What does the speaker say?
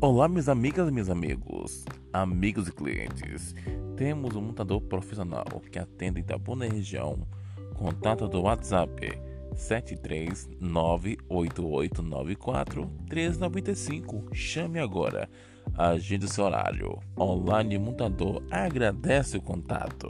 Olá, minhas amigas e meus amigos, amigos e clientes. Temos um montador profissional que atende Itabuna região. Contato do WhatsApp 7398894 Chame agora. Agende seu horário. Online Montador agradece o contato.